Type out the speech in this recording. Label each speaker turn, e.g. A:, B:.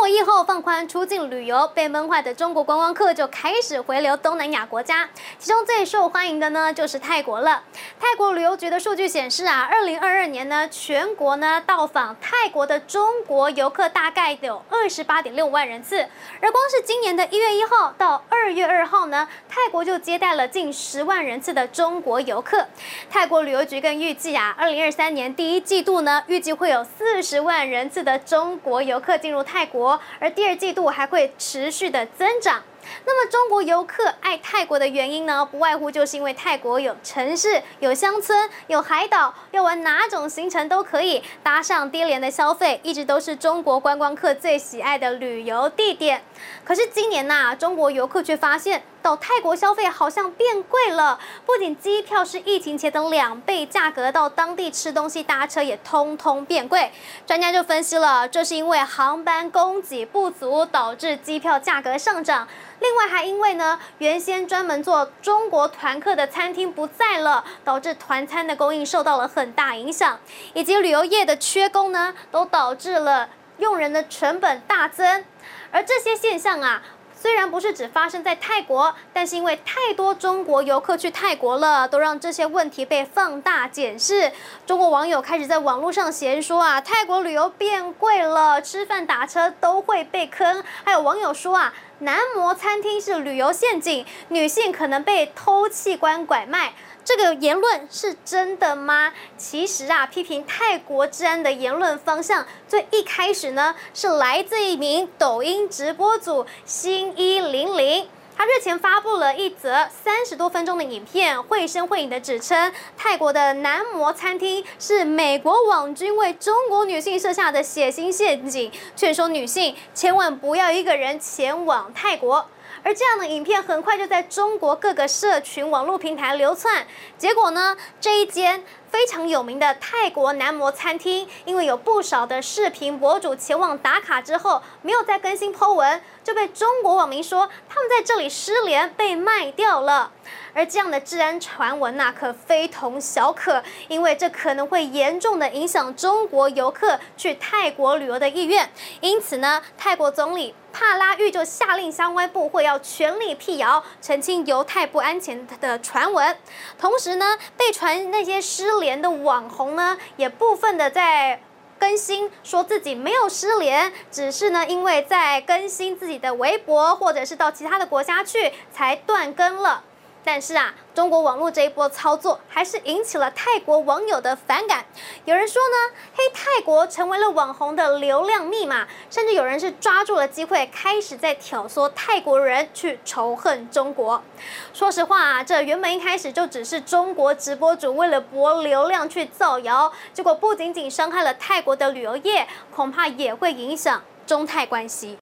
A: 中国疫后放宽出境旅游，被闷坏的中国观光客就开始回流东南亚国家，其中最受欢迎的呢就是泰国了。泰国旅游局的数据显示啊，二零二二年呢，全国呢到访泰国的中国游客大概有二十八点六万人次，而光是今年的一月一号到二月二号呢，泰国就接待了近十万人次的中国游客。泰国旅游局更预计啊，二零二三年第一季度呢，预计会有四十万人次的中国游客进入泰国。而第二季度还会持续的增长。那么中国游客爱泰国的原因呢，不外乎就是因为泰国有城市、有乡村、有海岛，要玩哪种行程都可以，搭上低廉的消费，一直都是中国观光客最喜爱的旅游地点。可是今年呐、中国游客却发现到泰国消费好像变贵了，不仅机票是疫情前的两倍价格，到当地吃东西、搭车也通通变贵。专家就分析了，这是因为航班供给不足导致机票价格上涨。另外还因为呢，原先专门做中国团客的餐厅不在了，导致团餐的供应受到了很大影响，以及旅游业的缺工呢，都导致了用人的成本大增。而这些现象啊，虽然不是只发生在泰国，但是因为太多中国游客去泰国了，都让这些问题被放大检视。中国网友开始在网络上闲说啊，泰国旅游变贵了，吃饭打车都会被坑。还有网友说啊。男模餐厅是旅游陷阱，女性可能被偷器官拐卖，这个言论是真的吗？其实啊，批评泰国治安的言论方向，最一开始呢，是来自一名抖音直播组新一零零。他日前发布了一则三十多分钟的影片，绘声绘影的指称泰国的男模餐厅是美国网军为中国女性设下的血腥陷阱，劝说女性千万不要一个人前往泰国。而这样的影片很快就在中国各个社群网络平台流窜，结果呢，这一间非常有名的泰国男模餐厅，因为有不少的视频博主前往打卡之后，没有再更新 po 文，就被中国网民说他们在这里失联，被卖掉了。而这样的治安传闻呐，可非同小可，因为这可能会严重的影响中国游客去泰国旅游的意愿。因此呢，泰国总理帕拉育就下令相关部会要全力辟谣，澄清游泰不安全的传闻。同时呢，被传那些失联的网红呢，也部分的在更新，说自己没有失联，只是呢，因为在更新自己的微博，或者是到其他的国家去，才断更了。但是啊，中国网络这一波操作还是引起了泰国网友的反感。有人说呢，黑泰国成为了网红的流量密码，甚至有人是抓住了机会，开始在挑唆泰国人去仇恨中国。说实话啊，这原本一开始就只是中国直播主为了博流量去造谣，结果不仅仅伤害了泰国的旅游业，恐怕也会影响中泰关系。